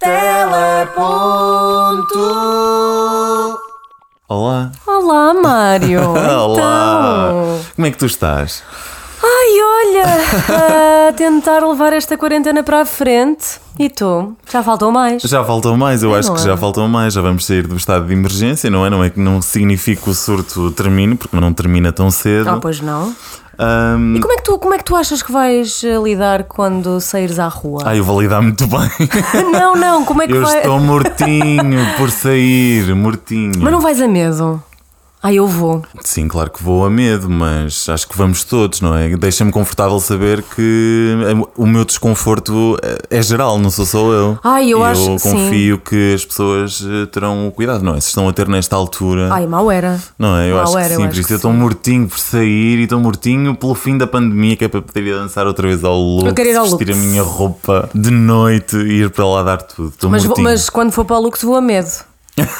Teleponto. Olá. Olá, Mário. Olá. Então. Como é que tu estás? Ai, olha, a tentar levar esta quarentena para a frente. E tu? Já faltou mais? Já faltam mais, eu É, acho que é? já faltam mais. Já vamos sair do estado de emergência, não é? Não é que não significa que o surto termine, porque não termina tão cedo. Ah, pois não. Ahm, E como é, que tu, como é que tu achas que vais eh, lidar quando saíres à rua? Ah, eu vou lidar muito bem. Não, não, como é que eu vai. estou mortinho por sair, mortinho. Mas não vais a medo? Ah, eu vou. Sim, claro que vou a medo, mas acho que vamos todos, não é? Deixa-me confortável saber que o meu desconforto é é geral, não sou só eu. Ai, eu E acho eu que sim. confio que as pessoas eh, terão o cuidado, não é? Se estão a ter nesta altura. Ai, mal era. Não é? Eu Mal acho era, que eu sim, acho por isso eu estou mortinho por sair e estou mortinho pelo fim da pandemia, que é para poder ir dançar outra vez ao Lux, Eu quero ir ao vestir Lux. a minha roupa de noite e ir para lá dar tudo. Estou Mas, vou- mas quando for para o Lux, vou a medo.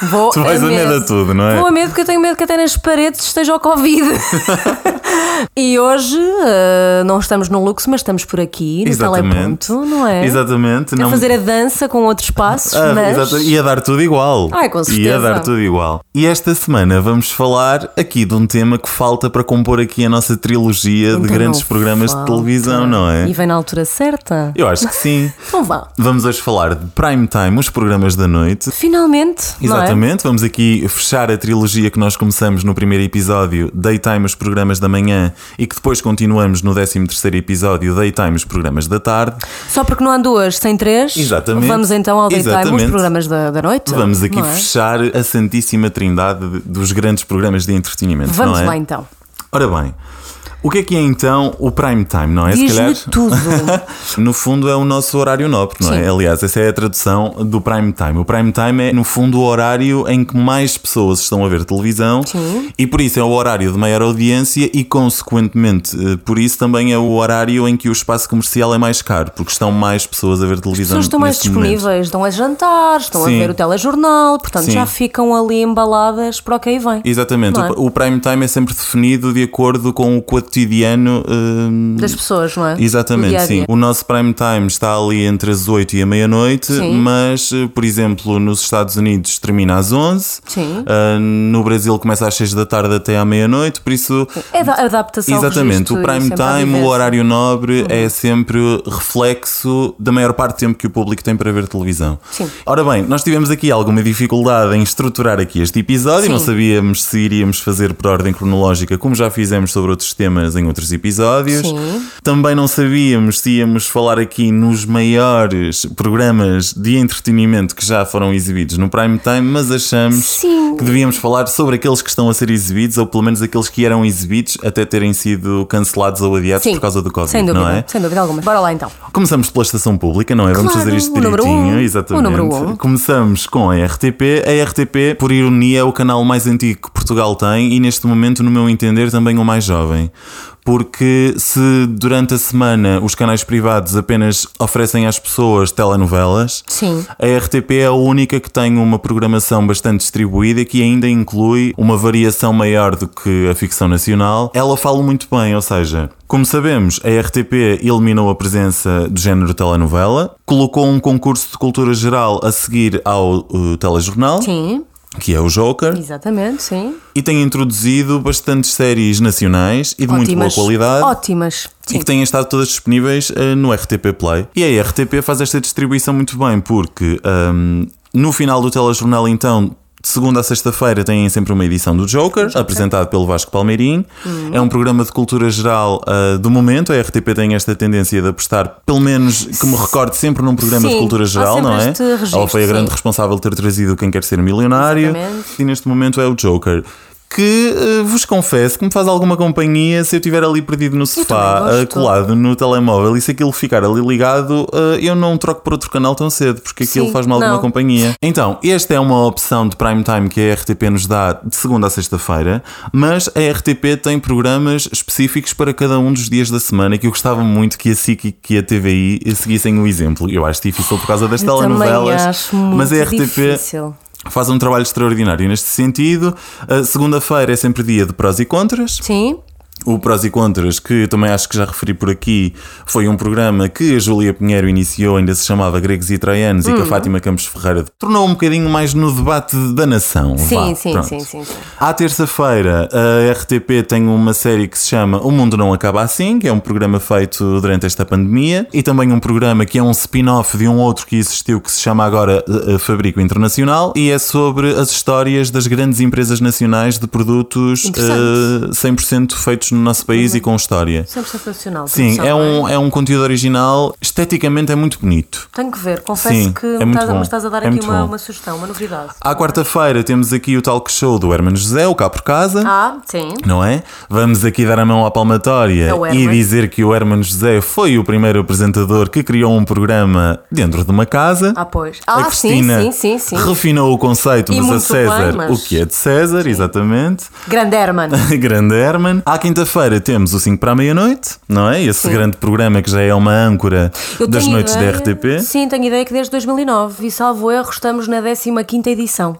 Vou Tu vais a medo a tudo, não é? Vou a medo porque eu tenho medo que até nas paredes esteja o Covid. e hoje eh, não estamos no Lux, mas estamos por aqui, no Exatamente. teleponto, não é? Exatamente. A não- fazer a dança com outros passos, Ah, mas... exato, Ia dar tudo igual. Ai, com Ia certeza. dar tudo igual. E esta semana vamos falar aqui de um tema que falta para compor aqui a nossa trilogia de Então grandes não programas de falta. televisão, não é? E vem na altura certa. Eu acho que sim. Então vá. Vamos hoje falar de Prime Time, os programas da noite. Finalmente, é? Exatamente, vamos aqui fechar a trilogia que nós começamos no primeiro episódio, Daytime, os programas da manhã, e que depois continuamos no 13 terceiro episódio, Daytime, os programas da tarde. Só porque não há duas sem três, Exatamente. vamos então ao daytime, os Exatamente. programas da, da noite. Vamos aqui é? fechar a santíssima trindade de- dos grandes programas de entretenimento, Vamos é? lá então. Ora bem, o que é que é então o prime time, não é? Diz-me tudo. no fundo é o nosso horário nobre, não é? Sim. Aliás, essa é a tradução do prime time. O prime time é, no fundo, o horário em que mais pessoas estão a ver televisão Sim. e por isso é o horário de maior audiência e, consequentemente, eh, por isso também é o horário em que o espaço comercial é mais caro, porque estão mais pessoas a ver As televisão. pessoas estão mais neste momento. disponíveis, estão a jantar, estão Sim. a ver o telejornal, portanto já ficam ali embaladas para o que aí vem. Exatamente, é? o, o prime time é sempre definido de acordo com o cotidiano hum, Das pessoas, não é? Exatamente, dia sim. O nosso prime time está ali entre as 8 e a meia-noite, mas, eh, por exemplo, nos Estados Unidos termina às 11, Sim. ah, no Brasil começa às 6 da tarde até à meia-noite, por isso. É da adaptação Exatamente, registro o prime time, o. Uhum. horário nobre, é sempre reflexo da maior parte do tempo que o público tem para ver televisão. Sim. Ora bem, nós tivemos aqui alguma dificuldade em estruturar aqui este episódio, Sim. não sabíamos se iríamos fazer por ordem cronológica, como já fizemos sobre outros temas em outros episódios. Sim. Também não sabíamos se íamos falar aqui nos maiores programas de entretenimento que já foram exibidos no prime time, mas achamos Sim. que devíamos falar sobre aqueles que estão a ser exibidos, ou pelo menos aqueles que eram exibidos até terem sido cancelados ou adiados Sim. por causa do Covid, Sem dúvida, não é? sem dúvida alguma. Bora lá então. Começamos pela estação pública, não é? Vamos Claro, fazer isto direitinho, um. exatamente. O número um. Começamos com a RTP. A RTP, por ironia, é o canal mais antigo que Portugal tem e neste momento, no meu entender, também o mais jovem. Porque se durante a semana os canais privados apenas oferecem às pessoas telenovelas, Sim. a RTP é a única que tem uma programação bastante distribuída e que ainda inclui uma variação maior do que a ficção nacional. Ela fala muito bem, ou seja, como sabemos, a RTP eliminou a presença do género telenovela, colocou um concurso de cultura geral a seguir ao uh, telejornal, Sim, que é o Joker, exatamente, sim. e tem introduzido bastantes séries nacionais e de muito boa Ótimas. qualidade. Ótimas. E Sim. que têm estado todas disponíveis eh, no RTP Play. E a RTP faz esta distribuição muito bem, porque ahm, no final do telejornal, então. De segunda a sexta-feira têm sempre uma edição do Joker, apresentado pelo Vasco Palmeirim. Uhum. É um programa de cultura geral ah, do momento. A RTP tem esta tendência de apostar, pelo menos que me recorde, sempre num programa Sim, de cultura geral, não é? registro, Ela foi a grande sim. responsável de ter trazido Quem Quer Ser Milionário. Exatamente. E neste momento é o Joker. Que eh, vos confesso que me faz alguma companhia se eu estiver ali perdido no sofá, eh, colado no telemóvel e se aquilo ficar ali ligado, eh, eu não troco por outro canal tão cedo, porque aquilo faz-me alguma companhia. Então, esta é uma opção de prime time que a RTP nos dá de segunda a sexta-feira, mas a RTP tem programas específicos para cada um dos dias da semana que eu gostava muito que a SIC e que a TVI seguissem o exemplo. Eu acho difícil por causa das Eu telenovelas, acho muito mas a RTP difícil. Faz um trabalho extraordinário neste sentido. Segunda-feira é sempre dia de prós e contras. Sim, O Prós e Contras, que também acho que já referi por aqui, foi um programa que a Júlia Pinheiro iniciou, ainda se chamava Gregos e Troianos, e que a Fátima Campos Ferreira tornou um bocadinho mais no debate da nação. Sim, sim, sim, sim, sim. À terça-feira, a RTP tem uma série que se chama O Mundo Não Acaba Assim, que é um programa feito durante esta pandemia, e também um programa que é um spin-off de um outro que existiu que se chama agora eh, Fabrico Internacional, e é sobre as histórias das grandes empresas nacionais de produtos Interessante. eh, 100% feitos no nosso país e com história. 100% nacional. Sim, produção, é um, é um conteúdo original, esteticamente é muito bonito. Tenho que ver, confesso Sim, que é me, estás, me estás a dar É aqui uma, uma sugestão, uma novidade. À quarta-feira temos aqui o talk show do Hermano José, o Cá por Casa. Ah, sim. Não é? Vamos aqui dar a mão à palmatória É e dizer que o Hermano José foi o primeiro apresentador que criou um programa dentro de uma casa. Ah, pois. a Ah, sim, Cristina sim, sim, sim. refinou o conceito, mas a César bem, mas- o que é de César, exatamente. Grande Herman. Grande Herman. À quinta-feira temos o 5 para a meia-noite, não é? Esse grande programa que já é uma âncora Eu das noites ideia- da RTP. Sim, tenho ideia que desde 2009, e salvo erro, estamos na 15 edição.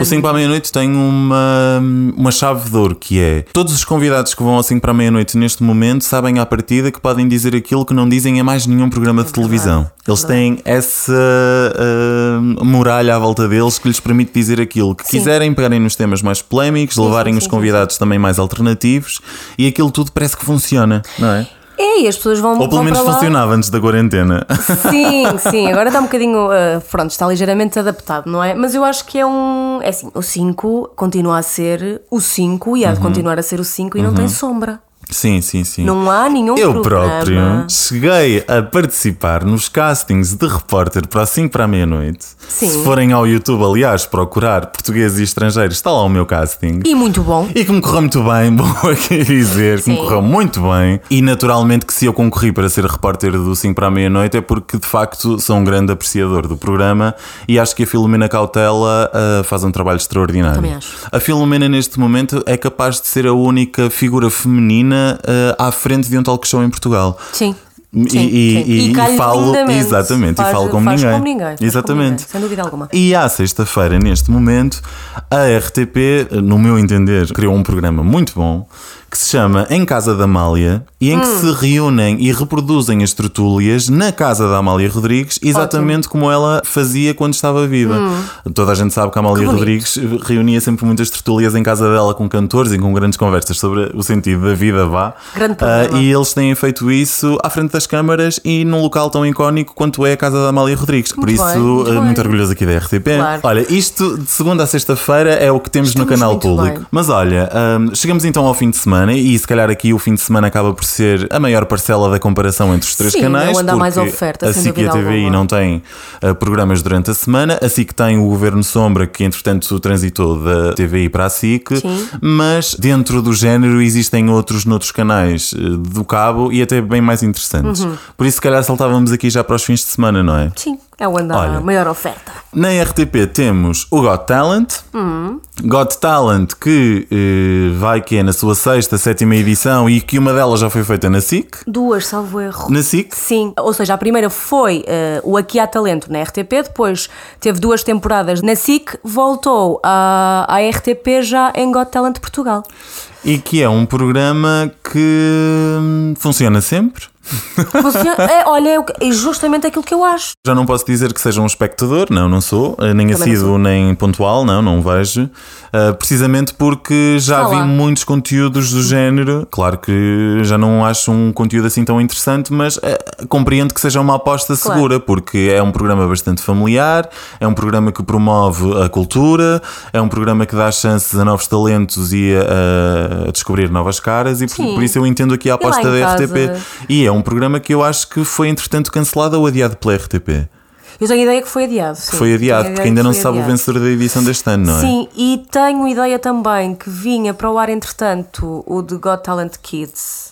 O 5 para a meia-noite tem uma, uma chave de ouro que é todos os convidados que vão ao 5 para a meia-noite neste momento sabem à partida que podem dizer aquilo que não dizem em mais nenhum programa de televisão. Eles têm essa ah, muralha à volta deles que lhes permite dizer aquilo que Sim. quiserem, pegarem nos temas mais polémicos, levarem sim, os sim, convidados também mais alternativos e aquilo tudo parece que funciona, não é? é, e as pessoas vão Ou pelo vão menos funcionava antes da quarentena. Sim, sim, agora está um bocadinho. ah, pronto, está ligeiramente adaptado, não é? Mas eu acho que é um. É assim, o 5 continua a ser o 5 e há Uhum. de continuar a ser o 5 e não tem sombra. Sim, sim, sim. Não há nenhum Eu programa. próprio cheguei a participar nos castings de repórter para 5 para a meia-noite. Sim. Se forem ao YouTube, aliás, procurar portugueses e estrangeiros, está lá o meu casting. E muito bom. E que me correu muito bem, bom aqui dizer, que me Sim. correu muito bem. E naturalmente que se eu concorri para ser repórter do 5 para a meia-noite é porque de facto sou um grande apreciador do programa e acho que a Filomena Cautela ah, faz um trabalho extraordinário. Também acho. A Filomena neste momento é capaz de ser a única figura feminina ah, à frente de um talk show em Portugal. Sim. E, Sim, e, sim. e- e calha falo exatamente Faz- e falo como ninguém. como ninguém, faz como exatamente ninguém, sem dúvida alguma. e à sexta-feira neste momento a RTP no meu entender criou um programa muito bom que se chama Em Casa da Amália e em que Hum. se reúnem e reproduzem as tertúlias na casa da Amália Rodrigues exatamente como ela fazia quando estava viva toda a gente sabe que a Amália Hum. Que. Rodrigues reunia sempre muitas tertúlias em casa dela com cantores e com grandes conversas sobre o sentido da vida vá Grande Ah, programa. e eles têm feito isso à frente das câmaras e num local tão icónico quanto é a casa da Amália Rodrigues. Por Muito isso, bem, muito bem. muito orgulhoso aqui da RTP. Claro. Olha, isto de segunda a sexta-feira é o que temos no Estamos canal muito público. bem. Mas olha, hum, chegamos então ao fim de semana e se calhar aqui o fim de semana acaba por ser a maior parcela da comparação entre os três Sim, canais. onde há mais oferta, A SIC e a TVI alguma. não têm eh, programas durante a semana. A SIC tem o Governo Sombra, que entretanto transitou da TVI para a SIC. Sim. Mas dentro do género existem outros noutros canais eh, do cabo e até bem mais interessantes. Uhum. Por isso, se calhar, saltávamos aqui já para os fins de semana, não é? Sim, é onde há a maior oferta. Na RTP temos o Got Talent. Hum. Got Talent que eh, vai que é na sua sexta, sétima edição e que uma delas já foi feita na SIC. Duas, salvo erro. Na SIC? Sim, ou seja, a primeira foi eh, o Aqui há Talento na RTP, depois teve duas temporadas na SIC, voltou à, à RTP já em Got Talent Portugal. E que é um programa que hum, funciona sempre. Funciona- é, olha, é que- é justamente aquilo que eu acho. Já não posso dizer que seja um espectador, não, não sou, eh, nem assíduo, nem pontual, não, não vejo, eh, precisamente porque já Está vi muitos conteúdos do género. Claro que já não acho um conteúdo assim tão interessante, mas eh, compreendo que seja uma aposta Claro. segura, porque é um programa bastante familiar, é um programa que promove a cultura, é um programa que dá chances a novos talentos e a, a descobrir novas caras, e por, por isso eu entendo aqui a aposta da casa- RTP. E é um programa que eu acho que foi entretanto cancelado ou adiado pela RTP. Eu tenho a ideia que foi adiado. sim. Foi adiado, porque ainda não se sabe o vencedor da edição deste ano, não é? Sim, e tenho ideia também que vinha para o ar, entretanto, o de Got Talent Kids.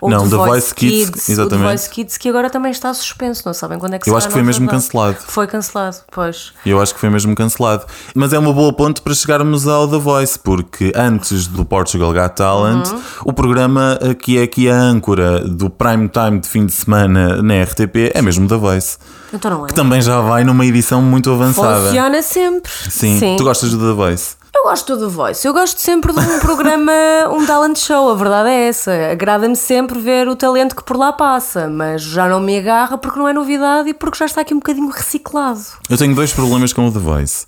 Ou Não, The Voice, Kids, Kids, o exatamente. The Voice Kids, que agora também está suspenso, não sabem quando é que Eu acho que foi mesmo cancelado. Foi cancelado, pois. Eu acho que foi mesmo cancelado. Mas é uma boa ponte para chegarmos ao The Voice, porque antes do Portugal Got Talent, Uhum. o programa eh, que é aqui a âncora do prime time de fim de semana na RTP é mesmo The Voice. Então não é. Que também já vai numa edição muito avançada. Funciona sempre. Sim. Tu gostas do The Voice? Gosto do Voice, eu gosto sempre de um programa, um talent show, a verdade é essa. Agrada-me sempre ver o talento que por lá passa, mas já não me agarra porque não é novidade e porque já está aqui um bocadinho reciclado. Eu tenho dois problemas com o The Voice.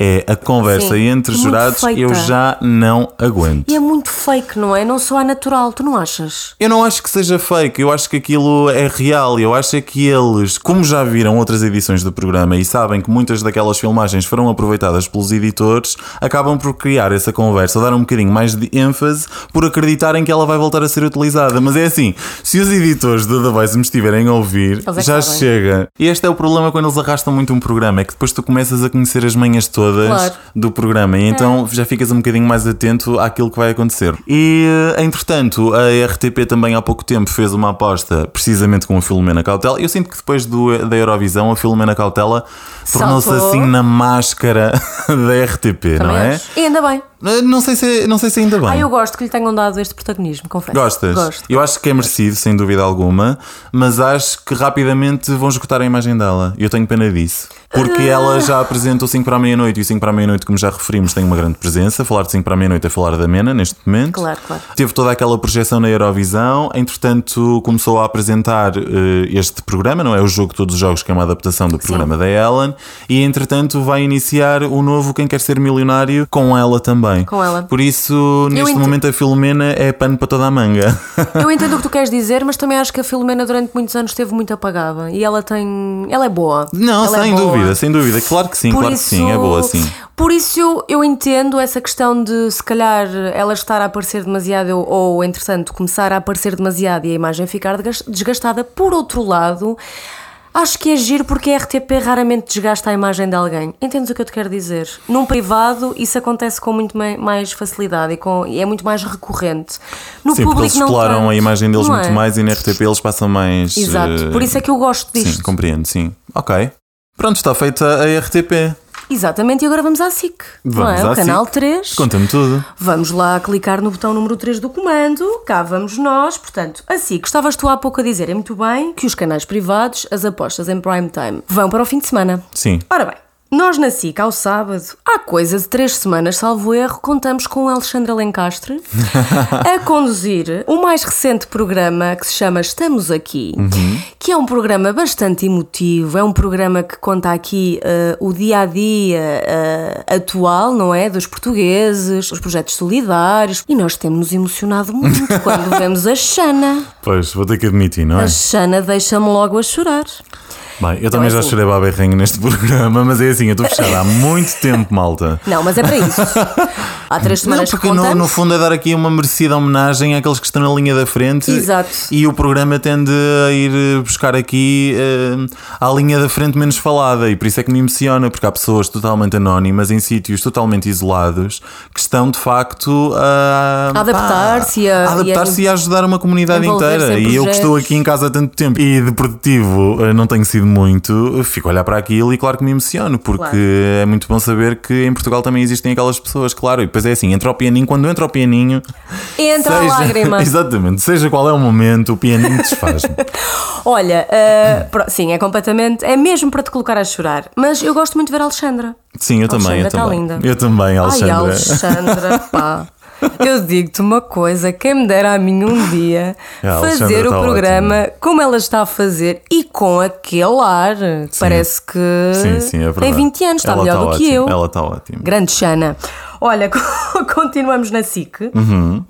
É a conversa Sim, entre muito jurados, feita. eu já não aguento. E é muito fake, não é? Não só é natural, tu não achas? Eu não acho que seja fake, eu acho que aquilo é real. Eu acho é que eles, como já viram outras edições do programa e sabem que muitas daquelas filmagens foram aproveitadas pelos editores, acabam por criar essa conversa, dar um bocadinho mais de ênfase por acreditarem que ela vai voltar a ser utilizada. Mas é assim, se os editores do The Voice me estiverem a ouvir, é já sabem. chega. E este é o problema quando eles arrastam muito um programa, é que depois tu começas a conhecer as manhas todas Claro. do programa e então já ficas um bocadinho mais atento àquilo que vai acontecer. E eh, entretanto, a RTP também há pouco tempo fez uma aposta precisamente com a Filomena Cautela. Eu sinto que depois do, da Eurovisão a Filomena Cautela tornou-se assim na máscara da RTP, não Também é? acho. E ainda bem. Eh, Não sei se, não sei se ainda bem. Ah, eu gosto que lhe tenham dado este protagonismo, confesso. Gostas? Gosto. Eu acho que é merecido, sem dúvida alguma, mas acho que rapidamente vão esgotar a imagem dela. Eu tenho pena disso. Porque Ah. ela já apresentou 5 para a meia-noite e o 5 para a meia-noite, como já referimos, tem uma grande presença. Falar de 5 para a meia-noite é falar da Mena neste momento. Claro, claro. Teve toda aquela projeção na Eurovisão, entretanto começou a apresentar eh, este programa, não é? O jogo Todos os Jogos, que é uma adaptação do programa da Ellen, e entretanto vai iniciar o novo Quem Quer Ser Milionário com ela também. Com ela. Por isso, neste ent- momento, a Filomena é pano para toda a manga. Eu entendo o que tu queres dizer, mas também acho que a Filomena durante muitos anos esteve muito apagada e ela tem. Ela é boa. Não, Ela é sem boa. dúvida, sem dúvida. Claro que sim, Por claro que sim, é boa sim. Por isso eu, eu entendo essa questão de se calhar ela estar a aparecer demasiado ou, ou entretanto começar a aparecer demasiado e a imagem ficar desgas- desgastada. Por outro lado, acho que é giro porque a RTP raramente desgasta a imagem de alguém. Entendes o que eu te quero dizer? Num privado isso acontece com muito mai- mais facilidade e, com, e é muito mais recorrente. No Sim, porque público eles exploram tanto, a imagem deles muito é? mais e na RTP eles passam mais. Exato, eh, por isso é que eu gosto disto. Sim, compreendo, sim. Ok. Pronto, está feita a RTP. Exatamente, e agora vamos à SIC. não Vamos é? à o canal SIC. 3. Conta-me tudo. Vamos lá clicar no botão número 3 do comando, cá vamos nós. Portanto, assim que estavas tu há pouco a dizer, é muito bem que os canais privados, as apostas em prime time, vão para o fim de semana. Sim. Ora bem, nós na SIC ao sábado, há coisa de três semanas, salvo erro, contamos com o Alexandre Alencastre a conduzir o mais recente programa que se chama Estamos Aqui, que é um programa bastante emotivo, é um programa que conta aqui eh, o dia a dia eh, atual, não é? Dos portugueses, os projetos solidários, e nós temos emocionado muito quando vemos a Xana. Pois, vou ter que admitir, não é? A Xana deixa-me logo a chorar. Bem, eu também é já assim. chorei baba rainha neste programa, mas é assim, eu estou fechada há muito tempo, malta. Não, mas é para isso. Há três Não, semanas porque que no, no fundo é dar aqui uma merecida homenagem àqueles que estão na linha da frente. Exato. E o programa tende a ir buscar aqui eh, à linha da frente menos falada. E por isso é que me emociona, porque há pessoas totalmente anónimas em sítios totalmente isolados que estão de facto a, adaptar-se e a- a adaptar-se e a ajudar uma comunidade inteira. E eu que estou aqui em casa há tanto tempo e de produtivo eh, não tenho sido muito, fico a olhar para aquilo e claro que me emociono, porque Claro. é muito bom saber que em Portugal também existem aquelas pessoas, claro. E depois é assim, entra o pianinho, quando entra o pianinho. Entra a lágrima. Exatamente, seja qual é o momento, o pianinho desfaz-me. Olha, pro- sim, é completamente. É mesmo para te colocar a chorar. Mas eu gosto muito de ver a Alexandra. Sim, eu também, eu Alexandra tá também. linda. Eu também, Alexandra. Ai, Alexandra, pá. Eu digo-te uma coisa, quem me dera a mim um dia Alexandra fazer o tá programa como ela está a fazer e com aquele ar. Parece que Sim, sim, é tem 20 anos, está Ela melhor tá do que ótima, eu. Ela está ótima. Grande Xana. Olha, continuamos na SIC. Hum,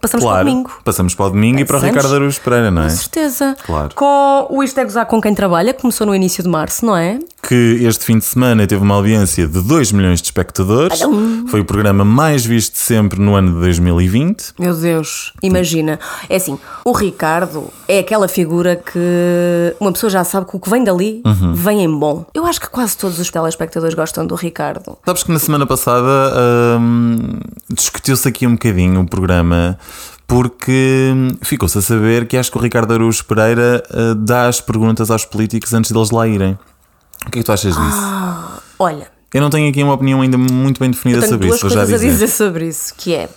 Passamos para o Claro, domingo. passamos para o domingo e para o. Ricardo Araújo Pereira, não é? Com certeza. Claro. Com o Isto é Gozar com quem trabalha, que começou no início de março, não é? Que este fim de semana teve uma audiência de 2 milhões de espectadores. Foi o programa mais visto sempre no ano de 2020. Meu Deus, imagina. É assim, o Ricardo é aquela figura que uma pessoa já sabe que o que vem dali Uhum. vem em bom. Eu acho que quase todos os telespectadores gostam do Ricardo. Sabes que na semana passada hum, discutiu-se aqui um bocadinho o programa porque ficou-se a saber que acho que o Ricardo Araújo Pereira uh, dá as perguntas aos políticos antes deles lá irem. O que é que tu achas disso? Olha, Eu não tenho aqui uma opinião ainda muito bem definida Ah. sobre duas isso, vou já coisas a dizer. dizer sobre isso, que é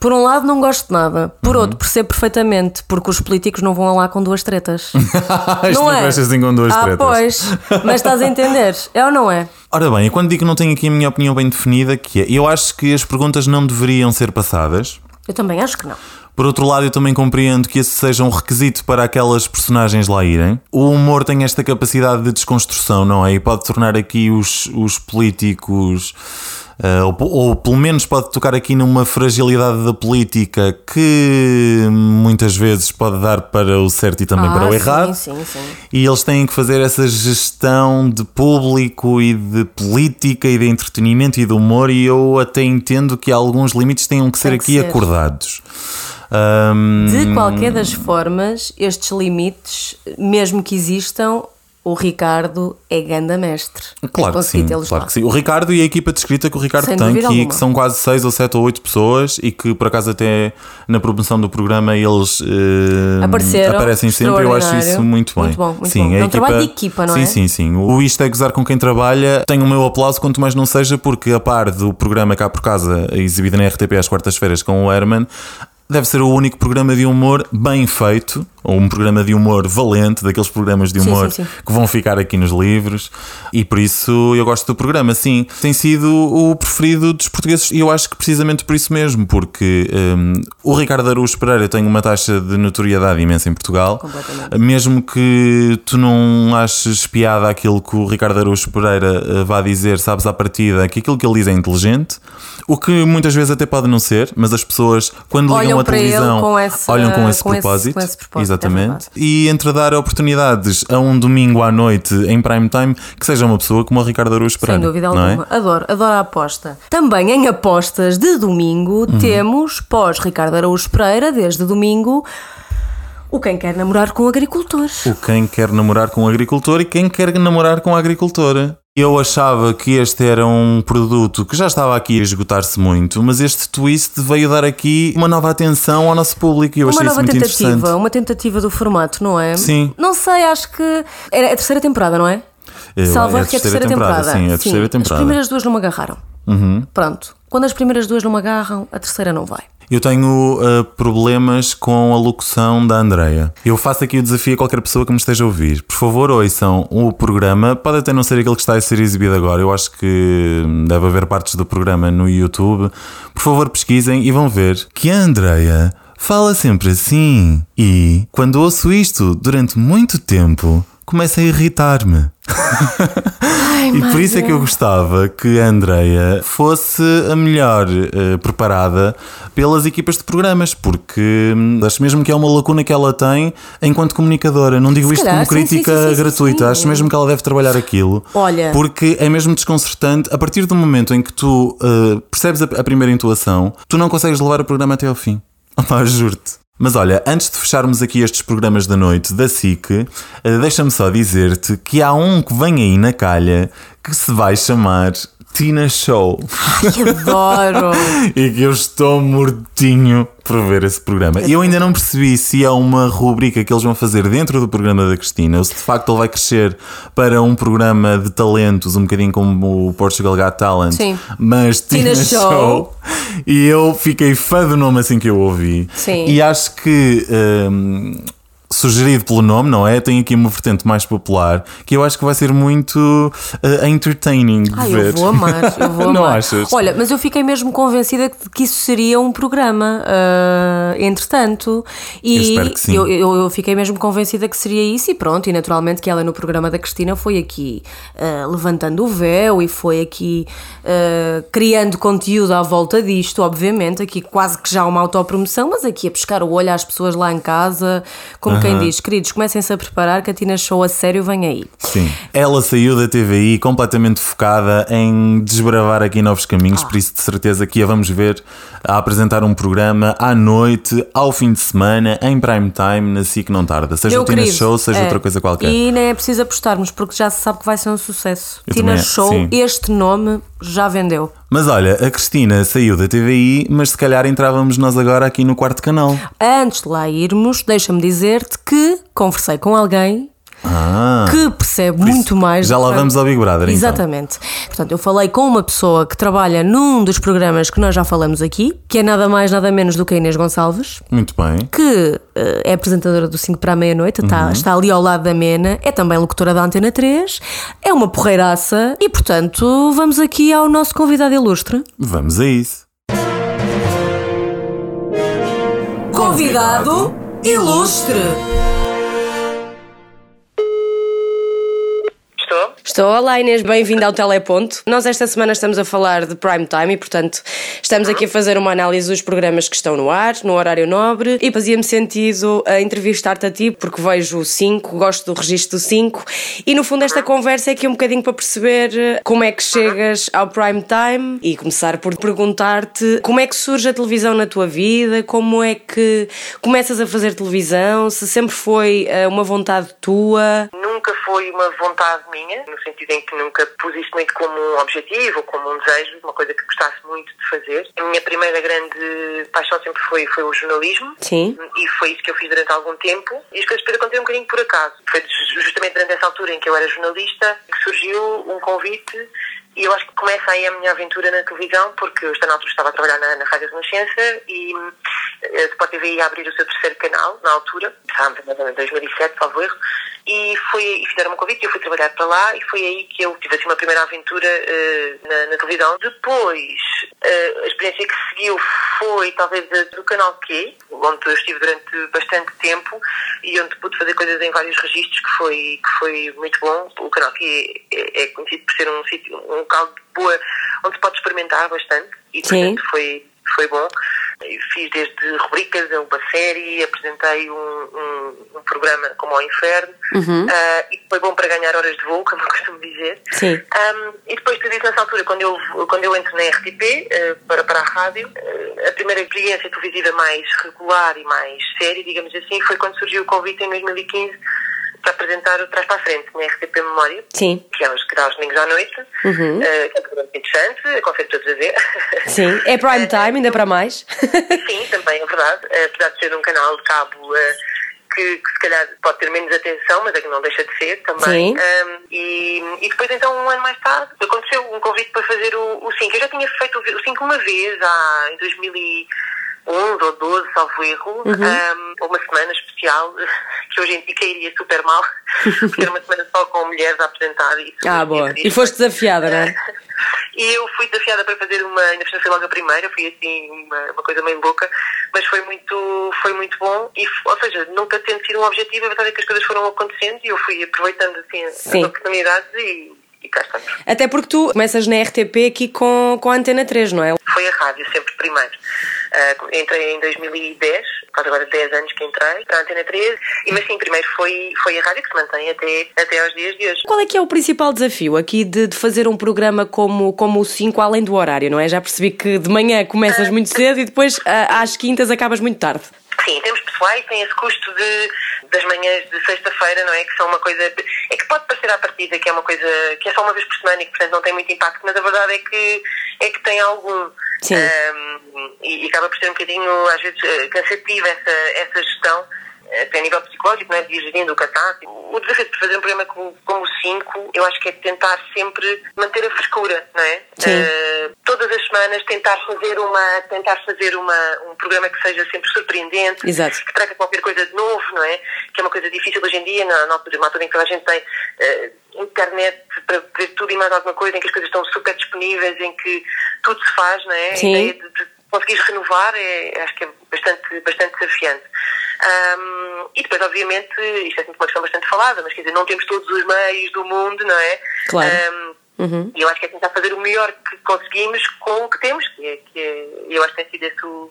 Por um lado, não gosto de nada. Por Uhum. outro, percebo perfeitamente, porque os políticos não vão lá com duas tretas. Não é? assim com duas ah, tretas. pois. Mas estás a entender? É ou não é? Ora bem, e quando digo que não tenho aqui a minha opinião bem definida, que é, eu acho que as perguntas não deveriam ser passadas. Eu também acho que não. Por outro lado, eu também compreendo que esse seja um requisito para aquelas personagens lá irem. O humor tem esta capacidade de desconstrução, não é? E pode tornar aqui os, os políticos. Eh, ou, ou pelo menos pode tocar aqui numa fragilidade da política que muitas vezes pode dar para o certo e também ah, para o sim, errado. Sim, sim. E eles têm que fazer essa gestão de público e de política e de entretenimento e de humor, e eu até entendo que alguns limites tenham que ser Tem que aqui ser. acordados. Ahm, De qualquer das formas, estes limites, mesmo que existam, o Ricardo é ganda mestre. Claro que sim, claro que sim. O Ricardo e a equipa de escrita que o Ricardo Sem tem, que, alguma. que são quase 6 ou 7 ou 8 pessoas e que por acaso até na promoção do programa eles eh, aparecem sempre. Eu acho isso muito bem. Muito bom, muito sim, bom. É um trabalho de equipa, não sim, é? Sim, sim, O Isto é Gozar com quem trabalha tem o meu aplauso, quanto mais não seja, porque a par do programa cá por casa, exibido na RTP às quartas-feiras com o Herman, deve ser o único programa de humor bem feito, ou um programa de humor valente, daqueles programas de Sim, humor sim, sim. que vão ficar aqui nos livros e por isso eu gosto do programa, sim. Tem sido o preferido dos portugueses e eu acho que precisamente por isso mesmo, porque hum, o Ricardo Araújo Pereira tem uma taxa de notoriedade imensa em Portugal. Mesmo que tu não aches piada aquilo que o Ricardo Araújo Pereira eh, vá dizer, sabes à partida que aquilo que ele diz é inteligente, o que muitas vezes até pode não ser, mas as pessoas, quando Olham a televisão, com essa- olham com esse com esse- propósito. com esse propósito, é Exatamente. verdade. e entre dar oportunidades a um domingo à noite em prime time que seja uma pessoa como o Ricardo Araújo Pereira. Sem dúvida é? alguma. Adoro, adoro a aposta. Também em apostas de domingo Uhum. temos, pós Ricardo Araújo Pereira, desde domingo, o Quem Quer Namorar com Agricultores. O quem quer namorar com agricultor e quem quer namorar com a agricultora. Eu achava que este era um produto que já estava aqui a esgotar-se muito, mas este twist veio dar aqui uma nova atenção ao nosso público e eu Uma achei isso nova muito tentativa, interessante. uma tentativa do formato, não é? Sim. Não sei, acho que. Era a terceira temporada, não é? Eu- Salvo é a erro que é a terceira terceira temporada. temporada, sim, é a terceira temporada. Uhum. As primeiras duas não me agarraram. Pronto. Quando as primeiras duas não me agarram, a terceira não vai. Eu tenho uh, problemas com a locução da Andreia. Eu faço aqui o desafio a qualquer pessoa que me esteja a ouvir. Por favor, ouçam o programa. Pode até não ser aquele que está a ser exibido agora. Eu acho que deve haver partes do programa no YouTube. Por favor, pesquisem e vão ver que a Andreia fala sempre assim. E quando ouço isto durante muito tempo, começa a irritar-me. E por isso é que eu gostava que a Andreia fosse a melhor eh, preparada pelas equipas de programas, porque hum, acho mesmo que é uma lacuna que ela tem enquanto comunicadora. Não digo isto calhar, como crítica sim, sim, sim, gratuita, acho mesmo que ela deve trabalhar aquilo. Olha. Porque é mesmo desconcertante, a partir do momento em que tu eh, percebes a, a primeira intuação, tu não consegues levar o programa até ao fim. Opá, juro-te. Mas olha, antes de fecharmos aqui estes programas da noite da SIC, eh, deixa-me só dizer-te que há um que vem aí na calha que se vai chamar Tina Show. Que adoro! e que eu estou mortinho por ver esse programa. E eu ainda não percebi se é uma rubrica que eles vão fazer dentro do programa da Cristina ou se de facto ele vai crescer para um programa de talentos, um bocadinho como o Portugal Got Talent. Sim. Mas Tina, Tina Show. Show. E eu fiquei fã do nome assim que eu ouvi. Sim. E acho que. hum, Sugerido pelo nome, não é? Tem aqui uma vertente mais popular que eu acho que vai ser muito eh, entertaining de Ai, ver. eu vou amar, eu vou Não amar. achas? Olha, mas eu fiquei mesmo convencida de que isso seria um programa, ah, entretanto. E Eu. Eu, eu- eu fiquei mesmo convencida que seria isso, e pronto, e naturalmente que ela no programa da Cristina foi aqui ah, levantando o véu e foi aqui criando conteúdo à volta disto, obviamente, aqui quase que já uma autopromoção, mas aqui a pescar o olho às pessoas lá em casa, como quem diz, queridos, comecem-se a preparar que a Tina Show a sério vem aí. Sim. Ela saiu da TVI completamente focada em desbravar aqui novos caminhos, Ah. por isso de certeza que a vamos ver a apresentar um programa à noite, ao fim de semana, em prime time, na SIC não tarda. Seja Meu o Tina querido, Show, seja é. outra coisa qualquer. E nem é preciso apostarmos, porque já se sabe que vai ser um sucesso. Eu Tina também- Show, sim. este nome já vendeu. Mas olha, a Cristina saiu da TVI, mas se calhar entrávamos nós agora aqui no quarto canal. Antes de lá irmos, deixa-me dizer-te que conversei com alguém Ah, que recebe muito mais. Já lá vamos ao Big Brother, então. Exatamente. Portanto, eu falei com uma pessoa que trabalha num dos programas que nós já falamos aqui, que é nada mais, nada menos do que a Inês Gonçalves, Muito bem. que eh, é apresentadora do 5 para a meia-noite, está, está ali ao lado da Mena, é também locutora da Antena 3, é uma porreiraça e, portanto, vamos aqui ao nosso convidado ilustre. Vamos a isso. Convidado ilustre. Estou? Olá Inês, bem-vinda ao Teleponto. Nós esta semana estamos a falar de prime time e, portanto, estamos aqui a fazer uma análise dos programas que estão no ar, no horário nobre, e fazia-me sentido a entrevistar-te a ti, porque vejo o 5, gosto do registro do 5, e no fundo esta conversa é aqui um bocadinho para perceber eh, como é que chegas ao prime time e começar por perguntar-te como é que surge a televisão na tua vida, como é que começas a fazer televisão, se sempre foi eh, uma vontade tua. Nunca foi uma vontade minha, no sentido em que nunca pus isto muito como um objetivo ou como um desejo, uma coisa que gostasse muito de fazer. A minha primeira grande paixão sempre foi, foi o jornalismo. Sim. E foi isso que eu fiz durante algum tempo. E as coisas depois aconteceram um bocadinho por acaso. Foi justamente durante essa altura em que eu era jornalista que surgiu um convite e eu acho que começa aí a minha aventura na televisão, porque eu na altura estava a trabalhar na, na Rádio Renascença e a Sport TV ia abrir o seu terceiro canal, na altura, em 2007, salvo erro, e, foi, e fizeram um convite e eu fui trabalhar para lá e foi aí que eu tive assim, uma primeira aventura uh, na, na, televisão. Depois, uh, a experiência que seguiu foi talvez do canal Q, onde eu estive durante bastante tempo e onde pude fazer coisas em vários registros que foi, que foi muito bom. O canal Q é, é conhecido por ser um sítio, um local de boa, onde se pode experimentar bastante e portanto foi, foi bom. Fiz desde rubricas a uma série, apresentei um, um, um programa como ao Inferno Uhum. uh, e foi bom para ganhar horas de voo, como eu costumo dizer. Sim. Um, e depois tudo isso nessa altura, quando eu, quando eu entro na RTP uh, para, para a rádio, uh, a primeira experiência televisiva mais regular e mais séria, digamos assim, foi quando surgiu o convite em 2015 para apresentar o Trás para a Frente na RTP Memória, Sim. que é os, que dá aos domingos à noite, Uhum. uh, que é um programa muito interessante, aconselho todos a ver. Sim. É prime time, ainda para mais. Sim, também é verdade. Eh, Apesar de ser um canal de cabo eh, que, que se calhar pode ter menos atenção, mas é que não deixa de ser também. Sim. Um, e, e depois, então, um ano mais tarde, aconteceu um convite para fazer o, o 5. Eu já tinha feito o 5 uma vez, há, em 2011 ou 12, salvo erro, Uhum. um, uma semana especial, que hoje em dia cairia super mal, porque era uma semana só com mulheres a apresentar. E Ah, boa. E foste desafiada, não é? E eu fui desafiada para fazer uma, ainda foi logo a primeira, foi assim uma, uma coisa meio louca, mas foi muito, foi muito bom, e, ou seja, nunca tendo sido um objetivo, a verdade é que as coisas foram acontecendo e eu fui aproveitando assim Sim. as oportunidades e, e cá estamos. Até porque tu começas na RTP aqui com, com a Antena 3, não é? Foi a rádio sempre primeiro. Ah, entrei em 2010, faz agora 10 anos que entrei, para a Antena 13, e, mas sim, primeiro foi, foi a rádio que se mantém até, até aos dias de hoje. Qual é que é o principal desafio aqui de, de fazer um programa como, como o 5 além do horário, não é? Já percebi que de manhã começas muito cedo e depois ah, às quintas acabas muito tarde. Sim, em termos pessoais tem esse custo de, das manhãs de sexta-feira, não é? Que são uma coisa. É que pode parecer à partida que é uma coisa que é só uma vez por semana e que portanto não tem muito impacto, mas a verdade é que, é que tem algum. Sim. Ahm, e, e acaba por ser um bocadinho, às vezes, eh, cansativa essa, essa gestão, até a nível psicológico, não é? De ir gerindo o cansaço. O desafio de fazer um programa como, como o 5, eu acho que é tentar sempre manter a frescura, não é? Eh, todas as semanas tentar fazer uma tentar fazer uma um programa que seja sempre surpreendente Exato. que traga qualquer coisa de novo não é que é uma coisa difícil hoje em dia na, na altura, numa altura em que a gente tem eh, internet para ver tudo e mais alguma coisa em que as coisas estão super disponíveis em que tudo se faz não é Sim. a ideia de, de conseguires renovar é, acho que é bastante bastante desafiante Ahm, e depois obviamente isto é sempre uma questão bastante falada mas quer dizer não temos todos os meios do mundo não é Claro. Ahm, Uhum. e eu acho que é tentar fazer o melhor que conseguimos com o que temos, que é, que é eu acho que tem sido esse o,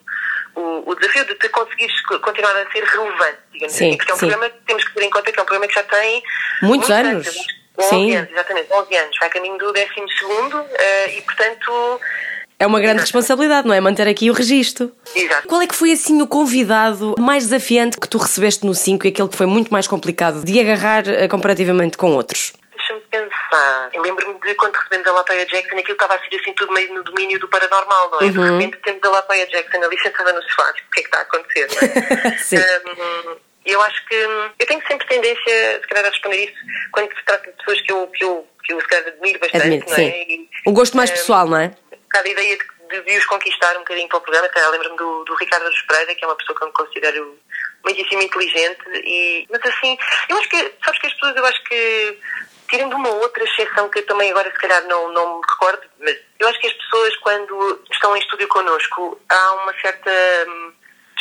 o, o desafio de te conseguires co- continuar a ser relevante, digamos Sim, assim, porque é um sim. programa que temos que ter em conta que é um programa que já tem Muitos anos. eu acho que 11 Sim. anos, exatamente, 11 anos, vai a caminho do 12 segundo eh, e portanto, É uma grande responsabilidade, não é? Manter aqui o registro. exato. Qual é que foi assim o convidado mais desafiante que tu recebeste no 5 e aquele que foi muito mais complicado de agarrar eh, comparativamente com outros? Deixa-me pensar. Eu lembro-me de quando recebemos a Latoya Jackson, aquilo estava a ser assim tudo meio no domínio do paranormal, não é? De repente temos a Latoya Jackson ali sentada no sofá, o que é que está a acontecer, não é? Sim. Um, Eu acho que hum, eu tenho sempre tendência, se calhar, a responder isso quando se trata de pessoas que eu, que eu, que eu se calhar, admiro bastante, Admiro, não é? sim. E, O gosto mais eh, pessoal, não é? Cada ideia de, de, os conquistar um bocadinho para o programa, até lembro-me do, do Ricardo Aruz Pereira, que é uma pessoa que eu me considero muitíssimo inteligente, e, mas assim, eu acho que, sabes que as pessoas, eu acho que, tirando uma outra exceção que eu também agora se calhar não, não me recordo, mas eu acho que as pessoas quando estão em estúdio connosco, há uma certa hum,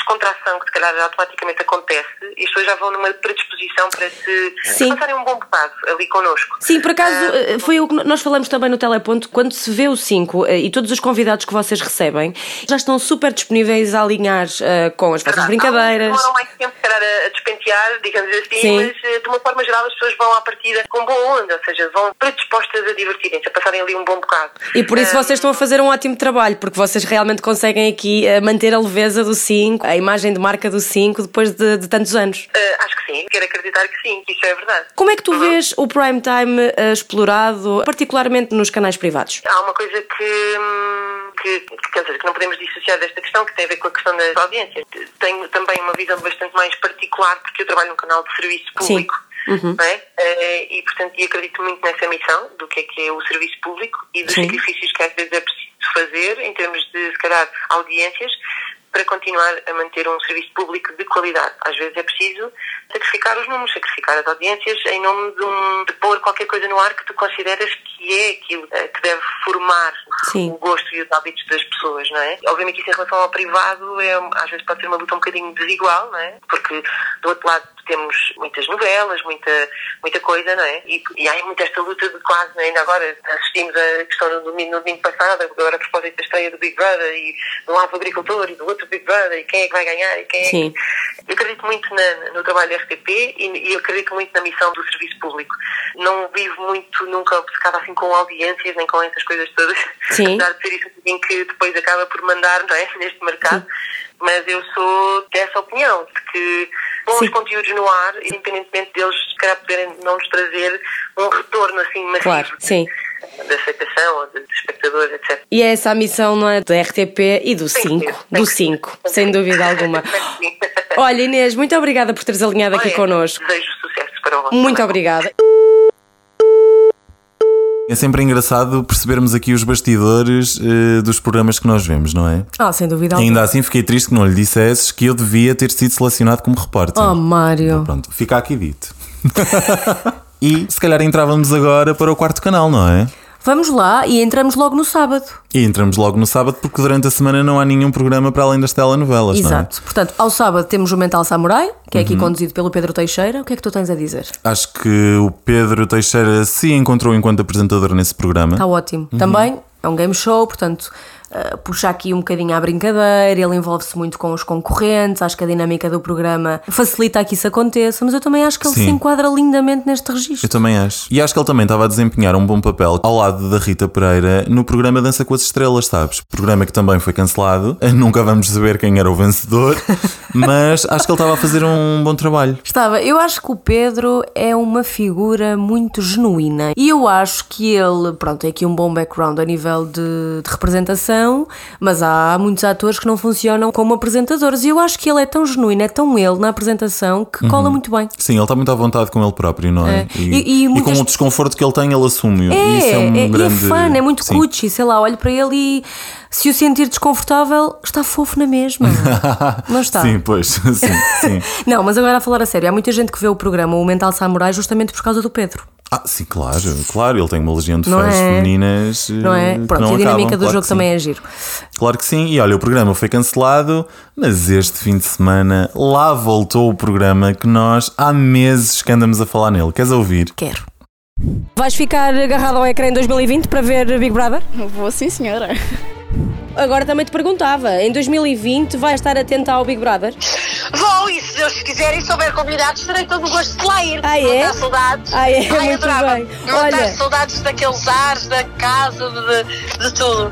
descontração que se calhar automaticamente acontece e as pessoas já vão numa predisposição para se Sim. passarem um bom bocado ali connosco. Sim, por acaso Ah, eh, foi o que nós falamos também no Teleponto, quando se vê o 5 e todos os convidados que vocês recebem já estão super disponíveis a alinhar eh, com as vossas brincadeiras. Demoram mais tempo, se calhar, a despentear, digamos assim, Sim. mas eh, de uma forma geral as pessoas vão à partida com boa onda, ou seja, vão predispostas a divertirem-se, a passarem ali um bom bocado. E por isso Ah, vocês estão a fazer um ótimo trabalho, porque vocês realmente conseguem aqui eh, manter a leveza do 5, a imagem de marca do 5 depois de, de tantos anos. ah, acho que sim, quero acreditar que sim, que isso é verdade. Como é que tu vês o prime time eh, explorado, particularmente nos canais privados? Há uma coisa que, hum, que, que, dizer, que não podemos dissociar desta questão, que tem a ver com a questão das audiências. Tenho também uma visão bastante mais particular, porque eu trabalho num canal de serviço público. Não é? Eh, E, portanto, e acredito muito nessa missão do que é que é o serviço público e dos Sim. sacrifícios que às vezes é preciso fazer em termos de, se calhar, audiências para continuar a manter um serviço público de qualidade. Às vezes é preciso sacrificar os números, sacrificar as audiências em nome de, um, de pôr qualquer coisa no ar que tu consideras que é aquilo eh, que deve formar Sim. o gosto e os hábitos das pessoas, não é? Obviamente isso em relação ao privado é, às vezes pode ser uma luta um bocadinho desigual, não é? Porque do outro lado temos muitas novelas, muita, muita coisa, não é? E, e há muito esta luta de quase, é? ainda agora assistimos a questão no domingo, no domingo passado, agora a propósito da estreia do Big Brother e de um alvo agricultor e do outro Big Brother e quem é que vai ganhar e quem é Sim. que... Eu acredito muito na- no trabalho da RTP e, e acredito muito na missão do serviço público. Não vivo muito, nunca obcecada assim com audiências, nem com essas coisas todas. Sim. Apesar de ser isso bocadinho que depois acaba por mandar, não é? Neste mercado. Mas eu sou dessa opinião, de que bons conteúdos no ar, independentemente deles, se calhar, poderem não nos trazer um retorno assim massivo. Claro, sim. De aceitação, ou de, de espectadores, etc. E é essa a missão, não é? Da RTP e do Tem que 5. ser, tem Do que ser. 5, sem dúvida alguma. Olha, Inês, muito obrigada por teres alinhado aqui Olha, connosco. Desejo sucesso para o vosso Muito obrigada. É sempre engraçado percebermos aqui os bastidores eh, dos programas que nós vemos, não é? Ah, sem dúvida alguma. Ainda assim fiquei triste que não lhe dissesses que eu devia ter sido selecionado como repórter. Oh, Mário. Pronto, fica aqui dito. e se calhar entrávamos agora para o quarto canal, não é? Vamos lá e entramos logo no sábado. E entramos logo no sábado porque durante a semana não há nenhum programa para além das telenovelas, não é? Exato. Portanto, ao sábado temos o Mental Samurai, que é Uhum. aqui conduzido pelo Pedro Teixeira. O que é que tu tens a dizer? Acho que o Pedro Teixeira se encontrou enquanto apresentador nesse programa. Está ótimo. Uhum. Também é um game show, portanto, uh, puxa aqui um bocadinho à brincadeira, ele envolve-se muito com os concorrentes, acho que a dinâmica do programa facilita que isso aconteça, mas eu também acho que ele Sim. se enquadra lindamente neste Eu registro. também acho. E acho que ele também estava a desempenhar um bom papel ao lado da Rita Pereira no programa Dança com as Estrelas, sabes? Programa que também foi cancelado. Nunca vamos saber quem era o vencedor, mas acho que ele estava a fazer um bom trabalho. Estava, eu acho que o Pedro é uma figura muito genuína e eu acho que ele, pronto, tem aqui um bom background a nível de, de representação, mas há muitos atores que não funcionam como apresentadores e eu acho que ele é tão genuíno, é tão ele na apresentação que cola muito bem. Sim, ele está muito à vontade com ele próprio, não é? É. E- e muitas- com o desconforto que ele tem, ele assume. É, e isso é um é, grande. e é fã, é muito Sim. cuchi, sei lá, olho para ele e se o sentir desconfortável, está fofo na mesma. Não está? Sim, pois, sim, sim. Não, mas agora a falar a sério, há muita gente que vê o programa O Mental Samurai justamente por causa do Pedro. Ah, sim, claro, claro, ele tem uma legião de Não fãs é? femininas. Não é? eh, Pronto, não e a dinâmica acabam, do claro jogo também é giro. Claro que sim, e olha, o programa foi cancelado, mas este fim de semana lá voltou o programa que nós há meses que andamos a falar nele. Queres ouvir? Quero. Vais ficar agarrado ao ecrã em 2020 para ver Big Brother? Vou sim, senhora. Agora também te perguntava, em 2020 vais estar atenta ao Big Brother? Vou, e se Deus quiser e souber convidados, terei todo o gosto de lá ir. Ah, Não é? tenho saudades. Ah, é? Ai, Muito adorava. bem. Não Olha- saudades daqueles ares, da casa, de, de, tudo.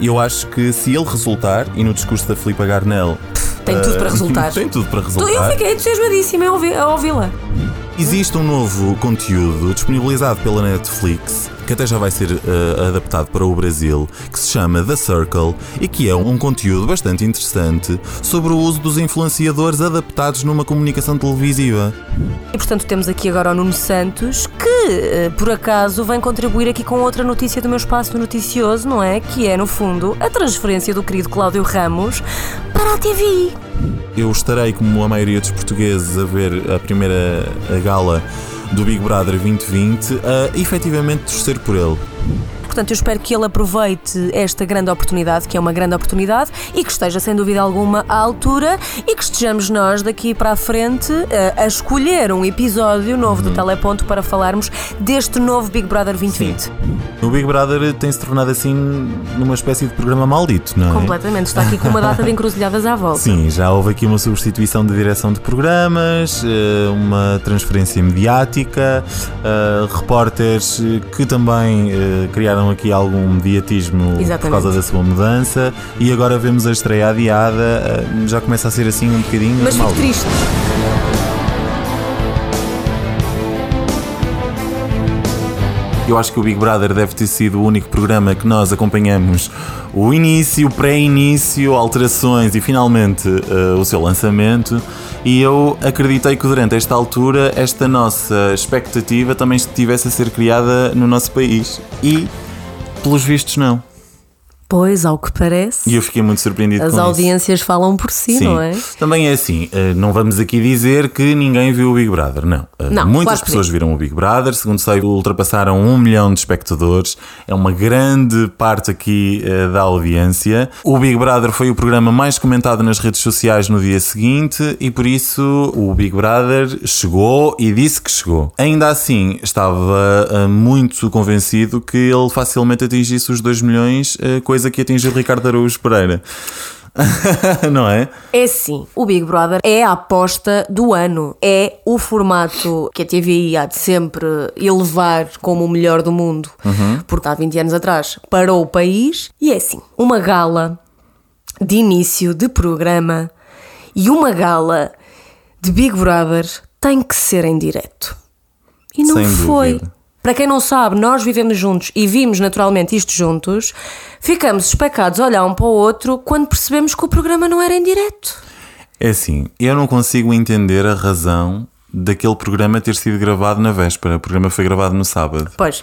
Eu acho que se ele resultar, e no discurso da Filipa Garnel. Tem tudo para eh, resultar. Tem tudo para Eu resultar. fiquei entusiasmadíssima a ouvi- a ouvi-la. Existe um novo conteúdo disponibilizado pela Netflix que até já vai ser uh, adaptado para o Brasil, que se chama The Circle e que é um conteúdo bastante interessante sobre o uso dos influenciadores adaptados numa comunicação televisiva. E portanto temos aqui agora o Nuno Santos, que por acaso vem contribuir aqui com outra notícia do meu espaço noticioso, não é? Que é, no fundo, a transferência do querido Cláudio Ramos para a TV. Eu estarei, como a maioria dos portugueses, a ver a primeira gala do Big Brother 2020, a efetivamente torcer por ele. Portanto, eu espero que ele aproveite esta grande oportunidade, que é uma grande oportunidade, e que esteja, sem dúvida alguma, à altura e que estejamos nós daqui para a frente a, eh, a escolher um episódio novo uhum. do Teleponto para falarmos deste novo Big Brother 2020. Sim. O Big Brother tem-se tornado assim numa espécie de programa maldito, não é? Completamente, está aqui com uma data de encruzilhadas à volta. Sim, já houve aqui uma substituição de direção de programas, eh, uma transferência mediática, eh, repórteres que também criaram tiveram aqui algum mediatismo Exatamente. por causa da sua mudança e agora vemos a estreia adiada, eh, já começa a ser assim um bocadinho. Mas fico triste. Eu acho que o Big Brother deve ter sido o único programa que nós acompanhamos o início, pré-início, alterações e finalmente uh, o seu lançamento. E eu acreditei que durante esta altura esta nossa expectativa também estivesse a ser criada no nosso país. E pelos vistos, não. Pois, ao que parece. E eu fiquei muito surpreendido As audiências isso. falam por si, Sim. não é? Também é assim, eh, não vamos aqui dizer que ninguém viu o Big Brother, não. Eh, não Muitas claro pessoas viram o Big Brother, segundo sei, ultrapassaram um milhão de espectadores, é uma grande parte aqui eh, da audiência. O Big Brother foi o programa mais comentado nas redes sociais no dia seguinte e por isso o Big Brother chegou e disse que chegou. Ainda assim, estava muito convencido que ele facilmente atingisse os 2 milhões, coisa coisa que atingiu Ricardo Araújo Pereira. não é? É sim. O Big Brother é a aposta do ano. É o formato que a TVI há de sempre elevar como o melhor do mundo. Uhum. Porque há 20 anos atrás parou o país. E é assim: uma gala de início de programa e uma gala de Big Brother tem que ser em direto. E não Sem foi. Dúvida. Para quem não sabe, nós vivemos juntos e vimos naturalmente isto juntos, ficamos especados a olhar um para o outro quando percebemos que o programa não era em direto. É assim, eu não consigo entender a razão daquele programa ter sido gravado na véspera. O programa foi gravado no sábado. Pois.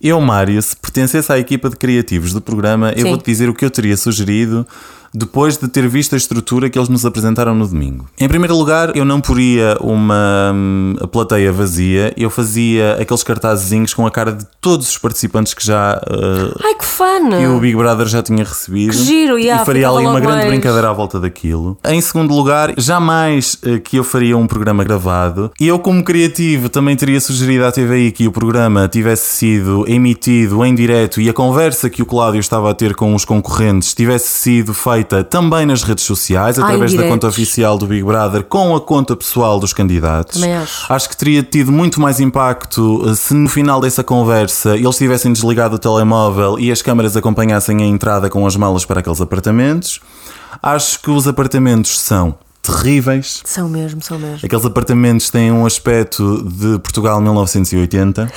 Eu, Mário, se pertencesse à equipa de criativos do programa, Sim. eu vou-te dizer o que eu teria sugerido depois de ter visto a estrutura que eles nos apresentaram no domingo. Em primeiro lugar, eu não poria uma hum, plateia vazia, eu fazia aqueles cartazezinhos com a cara de todos os participantes que já. Uh, Ai que fun! Que o Big Brother já tinha recebido. Que giro, yeah, E faria ali uma grande mais. brincadeira à volta daquilo. Em segundo lugar, jamais uh, que eu faria um programa gravado. E eu, como criativo, também teria sugerido à TVI que o programa tivesse sido emitido em direto e a conversa que o Cláudio estava a ter com os concorrentes tivesse sido feita feita também nas redes sociais, através da conta oficial do Big Brother, com a conta pessoal dos candidatos. Também acho. Acho que teria tido muito mais impacto eh, se no final dessa conversa eles tivessem desligado o telemóvel e as câmaras acompanhassem a entrada com as malas para aqueles apartamentos. Acho que os apartamentos são terríveis. São mesmo, são mesmo. Aqueles apartamentos têm um aspecto de Portugal 1980.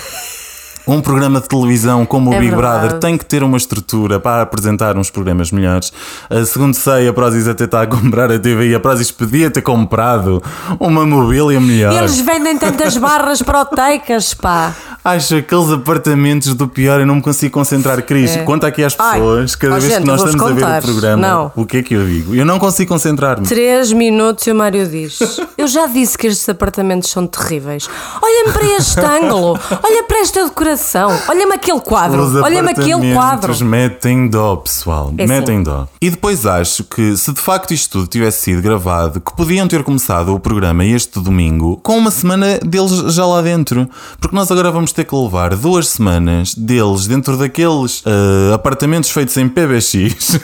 Um programa de televisão como o é Big verdade. Brother tem que ter uma estrutura para apresentar uns programas melhores. Uh, segundo sei, a Prozis até está a comprar a TV e a Prozis podia ter comprado uma mobília melhor. Eles vendem tantas barras proteicas, pá. Acho aqueles apartamentos do pior, eu não me consigo concentrar. Cris, é. conta aqui às pessoas, Ai, cada vez gente, que nós estamos contar. a ver o programa, não. o que é que eu digo? Eu não consigo concentrar-me. Três minutos e o Mário diz: Eu já disse que estes apartamentos são terríveis. Olha-me para este ângulo, olha para esta decoração, olha-me aquele quadro, olha-me aquele quadro. metem dó, pessoal, é metem sim. dó. E depois acho que se de facto isto tudo tivesse sido gravado, que podiam ter começado o programa este domingo com uma semana deles já lá dentro, porque nós agora vamos ter que levar duas semanas deles dentro daqueles uh, apartamentos feitos em PBX.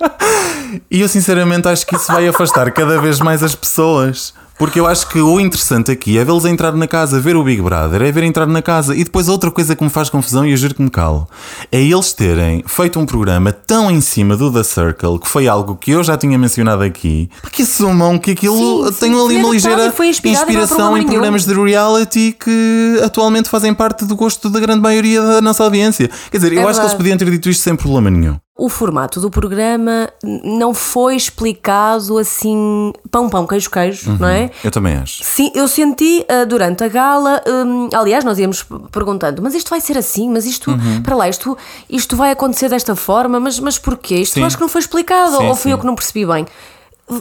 e eu sinceramente acho que isso vai afastar cada vez mais as pessoas. Porque eu acho que o interessante aqui é vê-los entrar na casa, ver o Big Brother, é ver entrar na casa. E depois outra coisa que me faz confusão e eu juro que me calo, é eles terem feito um programa tão em cima do The Circle, que foi algo que eu já tinha mencionado aqui, que assumam que aquilo Sim, sim, tem ali uma ligeira inspiração em nenhum. programas de reality que atualmente fazem parte do gosto da grande maioria da nossa audiência. Quer dizer, eu É acho que eles verdade. podiam ter dito isto sem problema nenhum. O formato do programa não foi explicado assim, pão, pão, queijo, queijo, não é? Eu também acho. Sim, eu senti ah, durante a gala, hum, aliás, nós íamos perguntando, mas isto vai ser assim, mas isto, Uhum. para lá, isto, isto vai acontecer desta forma, mas, mas porquê? Isto Sim. acho que não foi explicado, Sim, ou fui sim. eu que não percebi bem.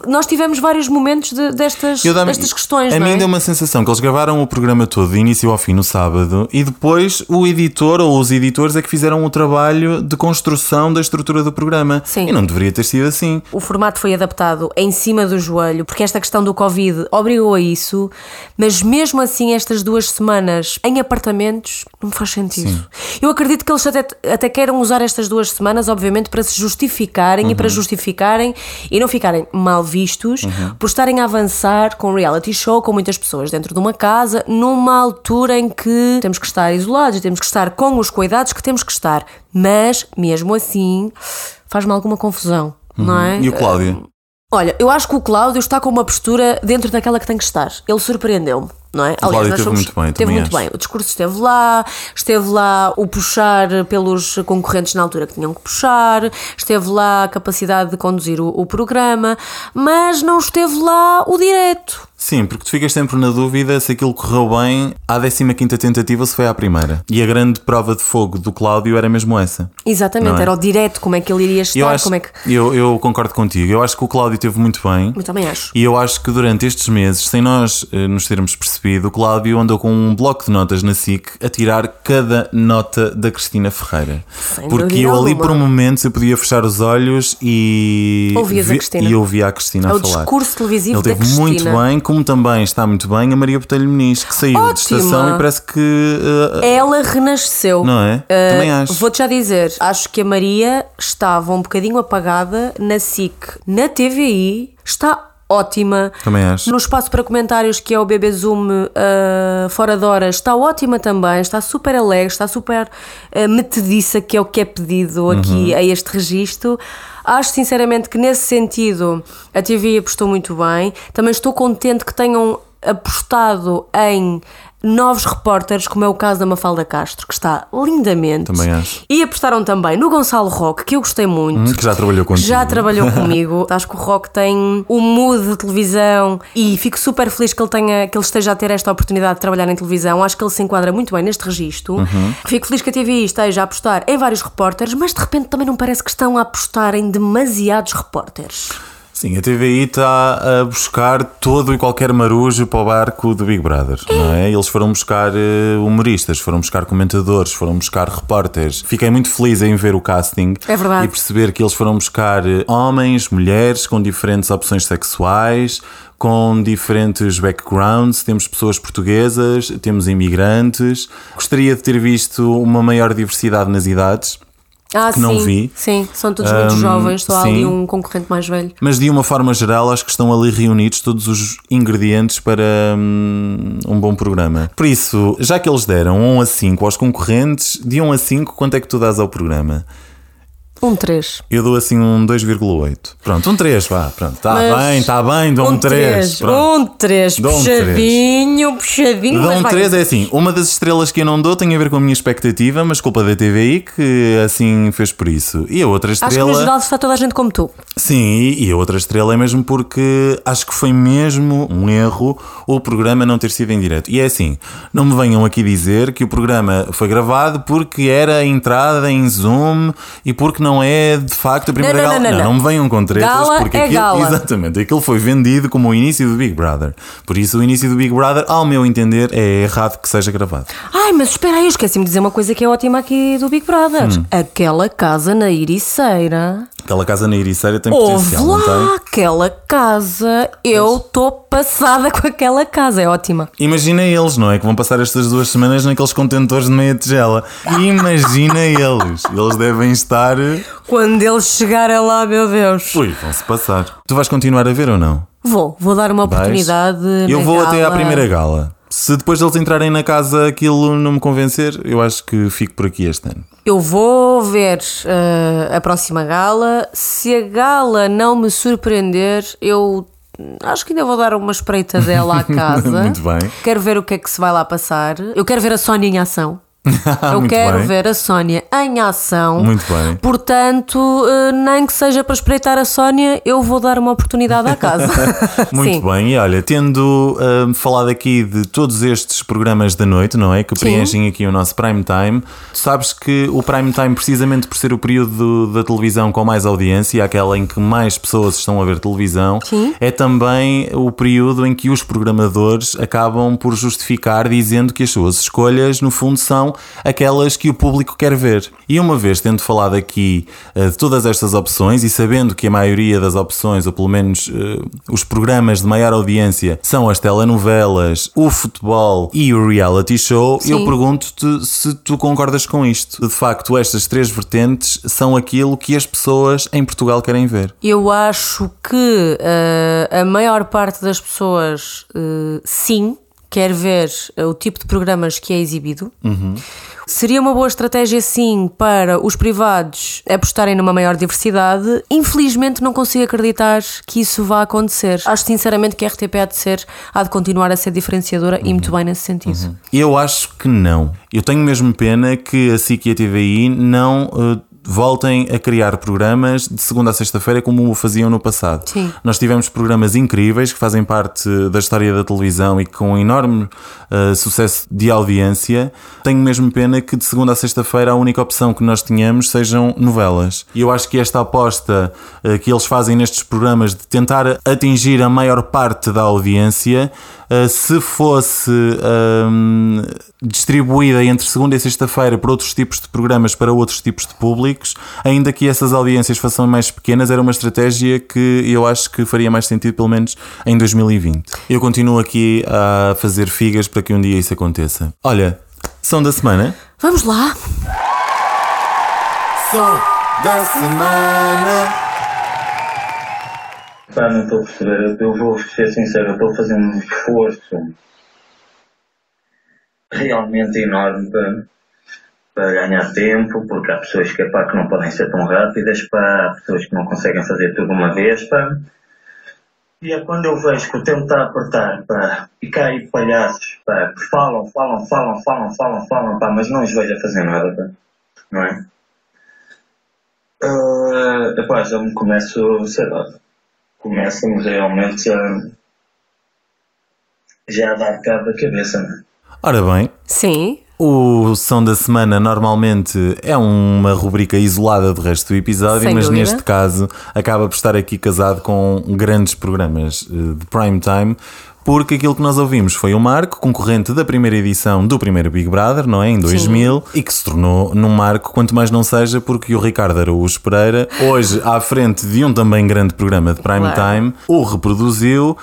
Nós tivemos vários momentos de- destas, destas questões, A mim é? deu uma sensação que eles gravaram o programa todo, de início ao fim, no sábado, e depois o editor ou os editores é que fizeram o trabalho de construção da estrutura do programa. Sim. E não deveria ter sido assim. O formato foi adaptado em cima do joelho, porque esta questão do Covid obrigou a isso, mas mesmo assim, estas duas semanas em apartamentos não faz sentido. Eu acredito que eles até, até queiram usar estas duas semanas, obviamente, para se justificarem e para justificarem e não ficarem mal vistos por estarem a avançar com um reality show com muitas pessoas dentro de uma casa, numa altura em que temos que estar isolados e temos que estar com os cuidados que temos que estar. Mas, mesmo assim, faz-me alguma confusão. Não é? E o Cláudio? Olha, eu acho que o Cláudio está com uma postura dentro daquela que tem que estar. Ele surpreendeu-me, não é? Cláudio esteve muito bem, Esteve muito acho. bem. O discurso esteve lá, esteve lá o puxar pelos concorrentes na altura que tinham que puxar, esteve lá a capacidade de conduzir o, o programa, mas não esteve lá o direto. Sim, porque tu ficas sempre na dúvida se aquilo correu bem à 15 tentativa ou se foi à primeira. E a grande prova de fogo do Cláudio era mesmo essa. Exatamente, é? era o direto, como é que ele iria estar, Eu, acho, como é que. eu, eu concordo contigo. Eu acho que o Cláudio teve muito bem. Eu também acho. E eu acho que durante estes meses, sem nós eh, nos termos percebido, o Cláudio andou com um bloco de notas na SIC a tirar cada nota da Cristina Ferreira. Sem Porque eu ali alguma. por um momento eu podia fechar os olhos e. Ouvias a vi- Cristina. E ouvia a Cristina É a o falar. discurso televisivo Ele da teve muito Cristina. bem, como também está muito bem a Maria Botelho Muniz, que saiu de Ótima. estação e parece que. eh, Ela renasceu. Não é? Uh, Também acho. Vou-te já dizer, acho que a Maria estava um bocadinho apagada na SIC. Na TVI está ótima. Também acho. No espaço para comentários que é o BB Zoom uh, fora de horas está ótima também, está super alegre, está super uh, metediça, que é o que é pedido Uhum. aqui a este registro. Acho sinceramente que nesse sentido a TV apostou muito bem. Também estou contente que tenham apostado em novos repórteres, como é o caso da Mafalda Castro, que está lindamente. Também acho. E apostaram também no Gonçalo Roque, que eu gostei muito. Hum, que já trabalhou contigo. Já trabalhou comigo. Acho que o Rock tem um mood de televisão e fico super feliz que ele tenha, que ele esteja a ter esta oportunidade de trabalhar em televisão. Acho que ele se enquadra muito bem neste registro. Uhum. Fico feliz que a TVI esteja a apostar em vários repórteres, mas de repente também não parece que estão a apostar em demasiados repórteres. Sim, a TVI está a buscar todo e qualquer marujo para o barco do Big Brother, não é? Eles foram buscar eh, humoristas, foram buscar comentadores, foram buscar repórteres. Fiquei muito feliz em ver o casting É verdade. e perceber que eles foram buscar eh, homens, mulheres com diferentes opções sexuais, com diferentes backgrounds. Temos pessoas portuguesas, temos imigrantes. Gostaria de ter visto uma maior diversidade nas idades. Ah, Que sim. não vi. Sim, são todos muito jovens, só há ali sim. um concorrente mais velho. Mas de uma forma geral, acho que estão ali reunidos todos os ingredientes para hum, um bom programa. Por isso, já que eles deram 1 a 5 aos concorrentes, de 1 a 5, quanto é que tu dás ao programa? Um 3. Eu dou assim um 2,8. Pronto, um 3, vá. Pronto, está bem, está bem, dou um 3. Um 3, Dou um puxadinho, puxadinho. Dou um vai. 3 é assim, uma das estrelas que eu não dou tem a ver com a minha expectativa, mas culpa da TVI que assim fez por isso. E a outra Acho que estrela. no geral está toda a gente como tu. Sim, e a outra estrela é mesmo porque acho que foi mesmo um erro o programa não ter sido em direto. E é assim, não me venham aqui dizer que o programa foi gravado porque era entrada em Zoom e porque não é de facto a primeira Não, não, gala. não, não, não, não. me venham com tretas Gala porque é aquilo, gala. exatamente, aquilo foi vendido como o início do Big Brother. Por isso o início do Big Brother, ao meu entender, é errado que seja gravado. Ai, mas espera aí, esqueci-me de dizer uma coisa que é ótima aqui do Big Brother. Hum. Aquela casa na Ericeira. Aquela casa na Ericeira tem Ouve potencial, não tem? lá, aquela casa. Eu estou passada com aquela casa, é ótima. Imagina eles, não é? Que vão passar estas duas semanas naqueles contentores de meia tigela. Imagina eles. Eles devem estar. Quando eles chegarem lá, meu Deus. Ui, vão-se passar. Tu vais continuar a ver ou não? Vou, vou dar uma Vais? oportunidade. Eu na vou até à gala. primeira gala. Se depois deles entrarem na casa aquilo não me convencer, eu acho que fico por aqui este ano. Eu vou ver eh, a próxima gala. Se a gala não me surpreender, eu acho que ainda vou dar uma espreita dela à casa. Muito bem. Quero ver o que é que se vai lá passar. Eu quero ver a Sónia em ação. Eu quero bem. ver a Sónia em ação. Muito bem. Portanto, eh, nem que seja para espreitar a Sónia, eu vou dar uma oportunidade à casa. Muito Sim. bem, e olha, tendo ah, falado aqui de todos estes programas da noite, não é? Que Sim. preenchem aqui o nosso prime time, sabes que o prime time, precisamente por ser o período da televisão com mais audiência, aquela em que mais pessoas estão a ver televisão, Sim. é também o período em que os programadores acabam por justificar dizendo que as suas escolhas, no fundo, são aquelas que o público quer ver. E uma vez tendo falado aqui eh, de todas estas opções e sabendo que a maioria das opções, ou pelo menos eh, os programas de maior audiência, são as telenovelas, o futebol e o reality show, Sim. eu pergunto-te se tu concordas com isto. De facto, estas três vertentes são aquilo que as pessoas em Portugal querem ver. Eu acho que eh, a maior parte das pessoas, sim, quer ver eh, o tipo de programas que é exibido. Seria uma boa estratégia, sim, para os privados apostarem numa maior diversidade. Infelizmente, não consigo acreditar que isso vá acontecer. Acho sinceramente que a RTP há de ser, há de continuar a ser diferenciadora e muito bem nesse sentido. Eu acho que não. Eu tenho mesmo pena que a SIC e a TVI não eh, voltem a criar programas de segunda a sexta-feira como o faziam no passado. Sim. Nós tivemos programas incríveis que fazem parte da história da televisão e com enorme eh, sucesso de audiência. Tenho mesmo pena que de segunda a sexta-feira a única opção que nós tenhamos sejam novelas. E eu acho que esta aposta eh, que eles fazem nestes programas de tentar atingir a maior parte da audiência, eh, se fosse hum, distribuída entre segunda e sexta-feira por outros tipos de programas para outros tipos de públicos, ainda que essas audiências fossem mais pequenas, era uma estratégia que eu acho que faria mais sentido, pelo menos em 2020. Eu continuo aqui a fazer figas para que um dia isso aconteça. Olha, são da semana. Vamos lá! Som da semana. Pá, não estou a perceber. Eu vou ser sincero, estou a fazer um esforço realmente enorme para, para ganhar tempo, porque há pessoas que, pá, que não podem ser tão rápidas, pá, há pessoas que não conseguem fazer tudo uma vez. Pá. E é quando eu vejo que o tempo está a apertar, pá, e cá aí palhaços pá, que falam, falam, falam, falam, falam, falam, pá, mas não os vejo a fazer nada, pá, não é? Uh, epá, já me começo, sei lá, começa-me realmente a, já a dar cabo da cabeça, né? Ora bem, Sim, O som da semana normalmente é uma rubrica isolada do resto do episódio, Sem mas dúvida. neste caso acaba por estar aqui casado com grandes programas eh, de prime time. Porque aquilo que nós ouvimos foi o Marco, concorrente da primeira edição do primeiro Big Brother, não é? Em 2000, e que se tornou num marco, quanto mais não seja, porque o Ricardo Araújo Pereira, hoje à frente de um também grande programa de prime Claro. time, o reproduziu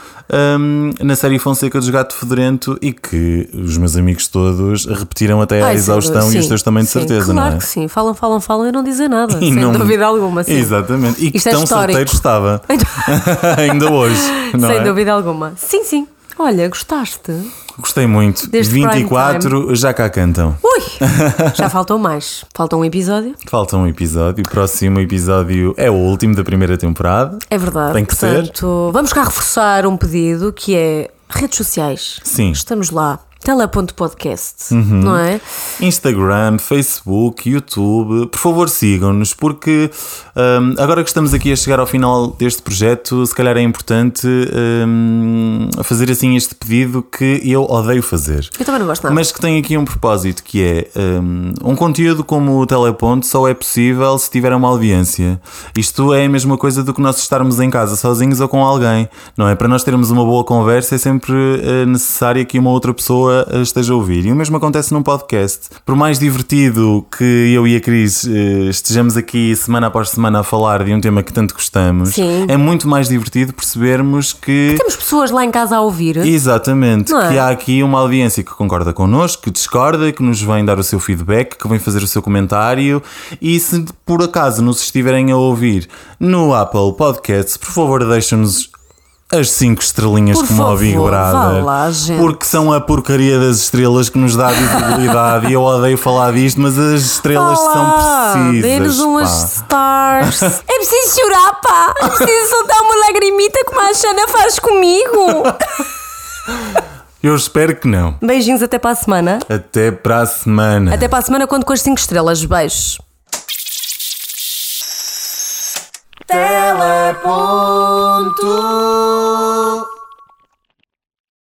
hum, na série Fonseca dos Gato Fedorento e que os meus amigos todos repetiram até à exaustão sim, e os teus também de sim, certeza, claro não é? que sim. Falam, falam, falam e não dizem nada. E sem não- dúvida alguma. Sim. Exatamente. E que Isto é tão histórico. certeiro estava. Ainda hoje. Sem é? dúvida alguma. Sim, sim. Olha, gostaste? Gostei muito. Deste 24 já cá cantam. Ui! Já faltou mais. Falta um episódio. Falta um episódio. O próximo episódio é o último da primeira temporada. É verdade. Tem que ser. Portanto, vamos cá reforçar um pedido que é redes sociais. Sim. Estamos lá. Tele.podcast, não é? Instagram, Facebook, YouTube, por favor sigam-nos, porque hum, agora que estamos aqui a chegar ao final deste projeto, se calhar é importante hum, fazer assim este pedido que eu odeio fazer. Eu também não gosto nada. Mas que tem aqui um propósito que é um, um conteúdo como o Teleponto só é possível se tiver uma audiência. Isto é a mesma coisa do que nós estarmos em casa sozinhos ou com alguém, não é? Para nós termos uma boa conversa é sempre uh, necessário que uma outra pessoa uh, esteja a ouvir. E o mesmo acontece num podcast. Por mais divertido que eu e a Cris uh, estejamos aqui semana após semana a falar de um tema que tanto gostamos, Sim. é muito mais divertido percebermos que Temos pessoas lá em casa a ouvir. Exatamente, Não é? que há aqui uma audiência que concorda connosco, que discorda, que nos vem dar o seu feedback, que vem fazer o seu comentário e se por acaso nos estiverem a ouvir no Apple Podcasts, por favor deixem-nos as 5 estrelinhas Por Big favor, vá Brother. lá. Porque são a porcaria das estrelas que nos dá visibilidade. e eu odeio falar disto, mas as estrelas são precisas. Dê-nos umas stars. é preciso chorar, pá. É preciso soltar uma lagrimita como a Xana faz comigo. Eu espero que não. Beijinhos até para a semana. Até para a semana. Até para a semana, quando com as 5 estrelas. Beijos. Teleponto.